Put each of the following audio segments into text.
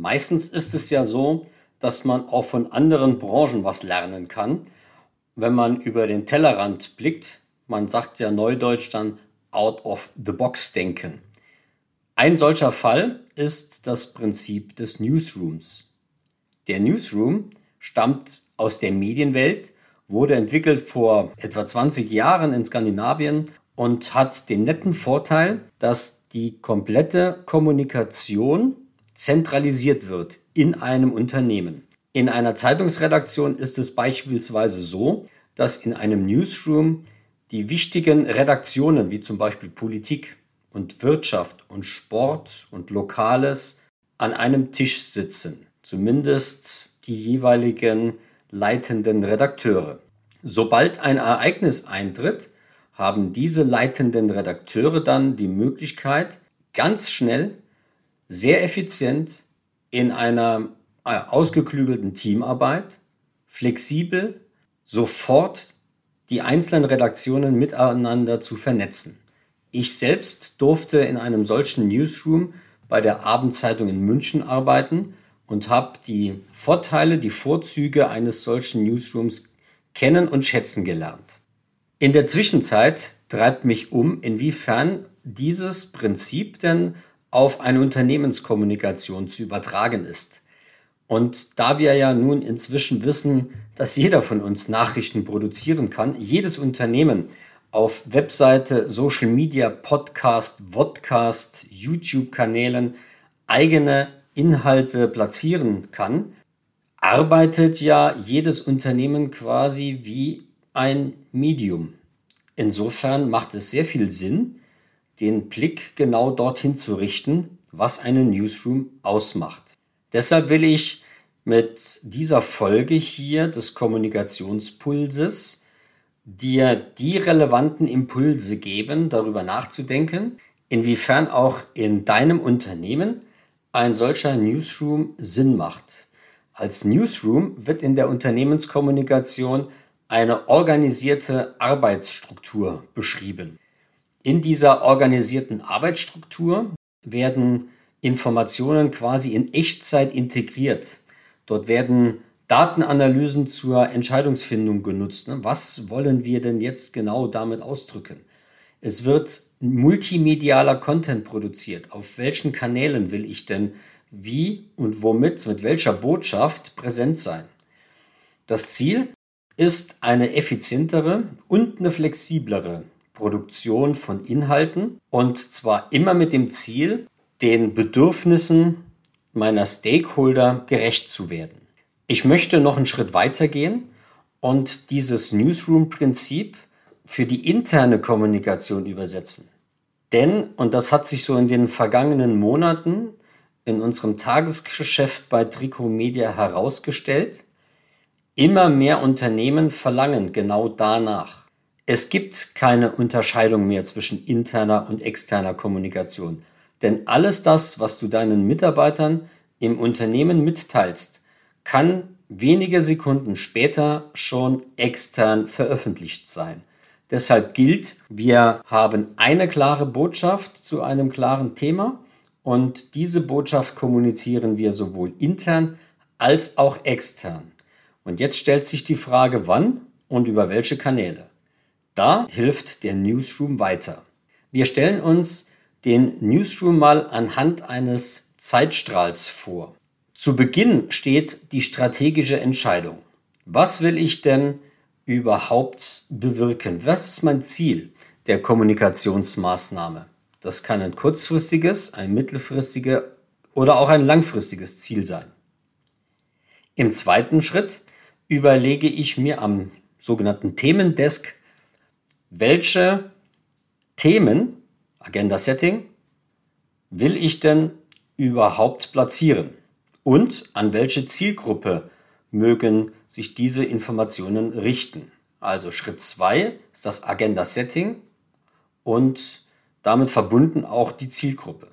Meistens ist es ja so, dass man auch von anderen Branchen was lernen kann, wenn man über den Tellerrand blickt. Man sagt ja neudeutsch dann out of the box denken. Ein solcher Fall ist das Prinzip des Newsrooms. Der Newsroom stammt aus der Medienwelt, wurde entwickelt vor etwa 20 Jahren in Skandinavien und hat den netten Vorteil, dass die komplette Kommunikation zentralisiert wird in einem Unternehmen. In einer Zeitungsredaktion ist es beispielsweise so, dass in einem Newsroom die wichtigen Redaktionen wie zum Beispiel Politik und Wirtschaft und Sport und Lokales an einem Tisch sitzen. Zumindest die jeweiligen leitenden Redakteure. Sobald ein Ereignis eintritt, haben diese leitenden Redakteure dann die Möglichkeit, ganz schnell, sehr effizient in einer äh, ausgeklügelten Teamarbeit, flexibel, sofort die einzelnen Redaktionen miteinander zu vernetzen. Ich selbst durfte in einem solchen Newsroom bei der Abendzeitung in München arbeiten und habe die Vorteile, die Vorzüge eines solchen Newsrooms kennen und schätzen gelernt. In der Zwischenzeit treibt mich um, inwiefern dieses Prinzip denn auf eine Unternehmenskommunikation zu übertragen ist. Und da wir ja nun inzwischen wissen, dass jeder von uns Nachrichten produzieren kann, jedes Unternehmen auf Webseite, Social Media, Podcast, Vodcast, YouTube-Kanälen eigene Inhalte platzieren kann, arbeitet ja jedes Unternehmen quasi wie ein Medium. Insofern macht es sehr viel Sinn, den Blick genau dorthin zu richten, was einen Newsroom ausmacht. Deshalb will ich mit dieser Folge hier des Kommunikationspulses dir die relevanten Impulse geben, darüber nachzudenken, inwiefern auch in deinem Unternehmen ein solcher Newsroom Sinn macht. Als Newsroom wird in der Unternehmenskommunikation eine organisierte Arbeitsstruktur beschrieben. In dieser organisierten Arbeitsstruktur werden Informationen quasi in Echtzeit integriert. Dort werden Datenanalysen zur Entscheidungsfindung genutzt. Was wollen wir denn jetzt genau damit ausdrücken? Es wird multimedialer Content produziert. Auf welchen Kanälen will ich denn wie und womit, mit welcher Botschaft präsent sein? Das Ziel ist eine effizientere und eine flexiblere Produktion von Inhalten und zwar immer mit dem Ziel, den Bedürfnissen meiner Stakeholder gerecht zu werden. Ich möchte noch einen Schritt weiter gehen und dieses Newsroom-Prinzip für die interne Kommunikation übersetzen. Denn, und das hat sich so in den vergangenen Monaten in unserem Tagesgeschäft bei Trico Media herausgestellt, immer mehr Unternehmen verlangen genau danach. Es gibt keine Unterscheidung mehr zwischen interner und externer Kommunikation. Denn alles das, was du deinen Mitarbeitern im Unternehmen mitteilst, kann wenige Sekunden später schon extern veröffentlicht sein. Deshalb gilt, wir haben eine klare Botschaft zu einem klaren Thema und diese Botschaft kommunizieren wir sowohl intern als auch extern. Und jetzt stellt sich die Frage, wann und über welche Kanäle. Da hilft der Newsroom weiter. Wir stellen uns den Newsroom mal anhand eines Zeitstrahls vor. Zu Beginn steht die strategische Entscheidung. Was will ich denn überhaupt bewirken? Was ist mein Ziel der Kommunikationsmaßnahme? Das kann ein kurzfristiges, ein mittelfristiges oder auch ein langfristiges Ziel sein. Im zweiten Schritt überlege ich mir am sogenannten Themendesk, welche Themen, Agenda Setting, will ich denn überhaupt platzieren und an welche Zielgruppe mögen sich diese Informationen richten. Also Schritt 2 ist das Agenda Setting und damit verbunden auch die Zielgruppe.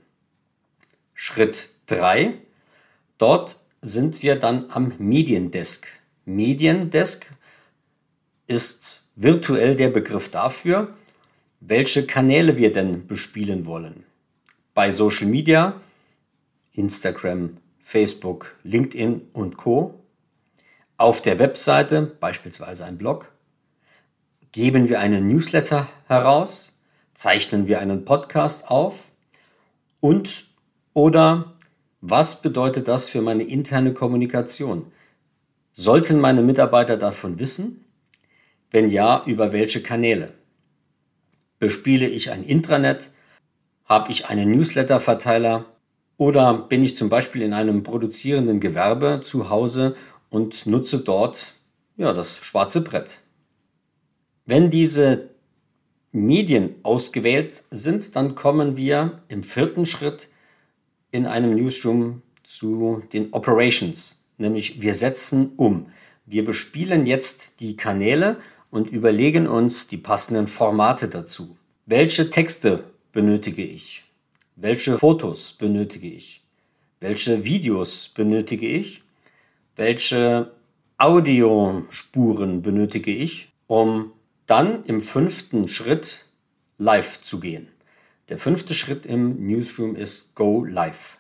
Schritt 3, dort sind wir dann am Mediendesk. Mediendesk ist virtuell der Begriff dafür, welche Kanäle wir denn bespielen wollen. Bei Social Media, Instagram, Facebook, LinkedIn und Co. Auf der Webseite, beispielsweise ein Blog, geben wir einen Newsletter heraus, zeichnen wir einen Podcast auf und oder was bedeutet das für meine interne Kommunikation? Sollten meine Mitarbeiter davon wissen? Wenn ja, über welche Kanäle? Bespiele ich ein Intranet? Habe ich einen Newsletter-Verteiler? Oder bin ich zum Beispiel in einem produzierenden Gewerbe zu Hause und nutze dort ja, das schwarze Brett? Wenn diese Medien ausgewählt sind, dann kommen wir im vierten Schritt in einem Newsroom zu den Operations, nämlich wir setzen um. Wir bespielen jetzt die Kanäle und überlegen uns die passenden Formate dazu. Welche Texte benötige ich? Welche Fotos benötige ich? Welche Videos benötige ich? Welche Audiospuren benötige ich, um dann im fünften Schritt live zu gehen? Der fünfte Schritt im Newsroom ist Go Live.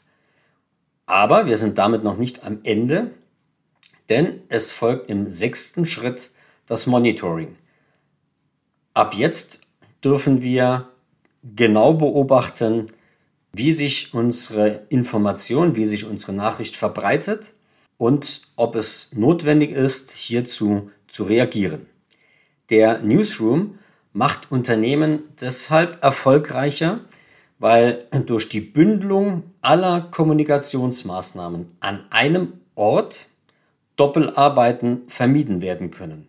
Aber wir sind damit noch nicht am Ende, denn es folgt im sechsten Schritt das Monitoring. Ab jetzt dürfen wir genau beobachten, wie sich unsere Information, wie sich unsere Nachricht verbreitet und ob es notwendig ist, hierzu zu reagieren. Der Newsroom macht Unternehmen deshalb erfolgreicher, weil durch die Bündelung aller Kommunikationsmaßnahmen an einem Ort Doppelarbeiten vermieden werden können.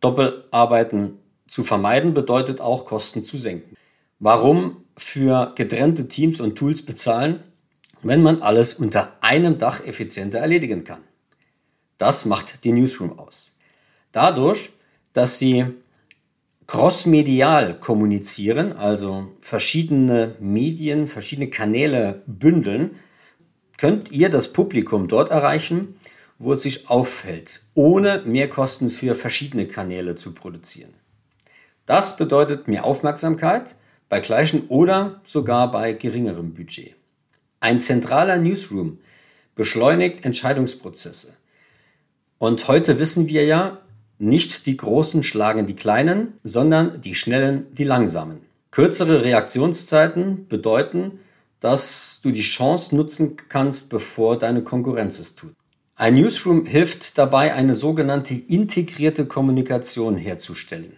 Doppelarbeiten zu vermeiden bedeutet auch Kosten zu senken. Warum für getrennte Teams und Tools bezahlen, wenn man alles unter einem Dach effizienter erledigen kann? Das macht die Newsroom aus. Dadurch, dass sie crossmedial kommunizieren, also verschiedene Medien, verschiedene Kanäle bündeln, könnt ihr das Publikum dort erreichen, wo es sich auffällt, ohne Mehrkosten für verschiedene Kanäle zu produzieren. Das bedeutet mehr Aufmerksamkeit bei gleichem oder sogar bei geringerem Budget. Ein zentraler Newsroom beschleunigt Entscheidungsprozesse. Und heute wissen wir ja, nicht die Großen schlagen die Kleinen, sondern die Schnellen die Langsamen. Kürzere Reaktionszeiten bedeuten, dass du die Chance nutzen kannst, bevor deine Konkurrenz es tut. Ein Newsroom hilft dabei, eine sogenannte integrierte Kommunikation herzustellen.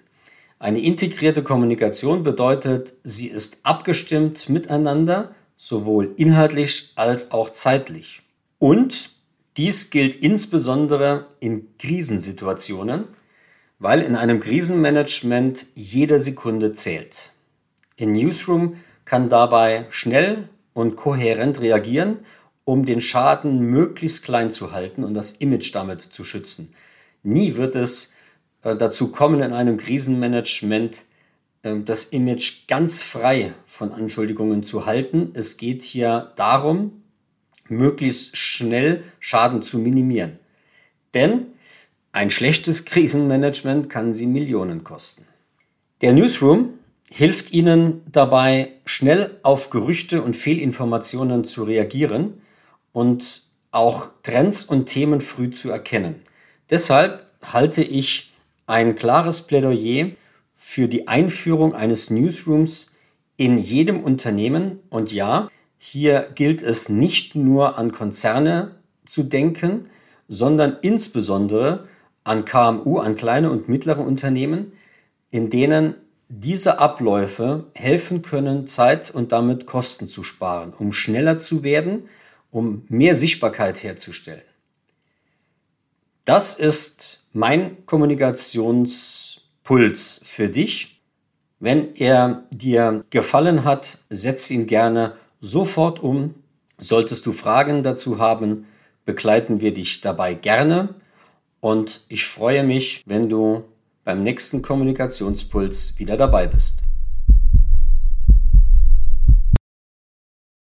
Eine integrierte Kommunikation bedeutet, sie ist abgestimmt miteinander, sowohl inhaltlich als auch zeitlich. Und dies gilt insbesondere in Krisensituationen, weil in einem Krisenmanagement jede Sekunde zählt. In Newsroom kann dabei schnell und kohärent reagieren, um den Schaden möglichst klein zu halten und das Image damit zu schützen. Nie wird es äh, dazu kommen, in einem Krisenmanagement äh, das Image ganz frei von Anschuldigungen zu halten. Es geht hier darum, möglichst schnell Schaden zu minimieren. Denn ein schlechtes Krisenmanagement kann Sie Millionen kosten. Der Newsroom hilft Ihnen dabei, schnell auf Gerüchte und Fehlinformationen zu reagieren und auch Trends und Themen früh zu erkennen. Deshalb halte ich ein klares Plädoyer für die Einführung eines Newsrooms in jedem Unternehmen und ja, hier gilt es nicht nur an Konzerne zu denken, sondern insbesondere an KMU, an kleine und mittlere Unternehmen, in denen diese Abläufe helfen können, Zeit und damit Kosten zu sparen, um schneller zu werden, um mehr Sichtbarkeit herzustellen. Das ist mein Kommunikationspuls für dich. Wenn er dir gefallen hat, setz ihn gerne sofort um. Solltest du Fragen dazu haben, begleiten wir dich dabei gerne. Und ich freue mich, wenn du beim nächsten Kommunikationspuls wieder dabei bist.